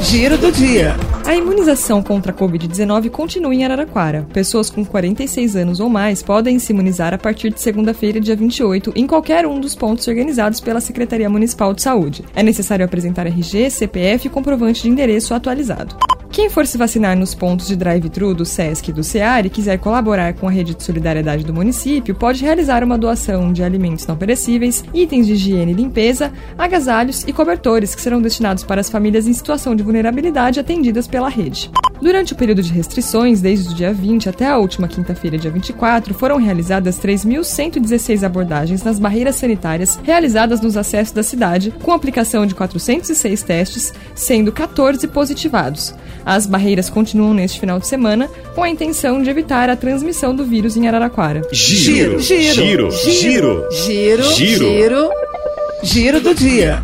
Giro do dia. A imunização contra a Covid-19 continua em Araraquara. Pessoas com 46 anos ou mais podem se imunizar a partir de segunda-feira, dia 28, em qualquer um dos pontos organizados pela Secretaria Municipal de Saúde. É necessário apresentar RG, CPF e comprovante de endereço atualizado. Quem for se vacinar nos pontos de drive-thru do SESC e do SEAR e quiser colaborar com a rede de solidariedade do município, pode realizar uma doação de alimentos não perecíveis, itens de higiene e limpeza, agasalhos e cobertores que serão destinados para as famílias em situação de vulnerabilidade atendidas pela rede. Durante o período de restrições, desde o dia 20 até a última quinta-feira, dia 24, foram realizadas 3.116 abordagens nas barreiras sanitárias realizadas nos acessos da cidade, com aplicação de 406 testes, sendo 14 positivados. As barreiras continuam neste final de semana, com a intenção de evitar a transmissão do vírus em Araraquara. Giro, giro, giro, giro, giro, giro, giro. Do dia.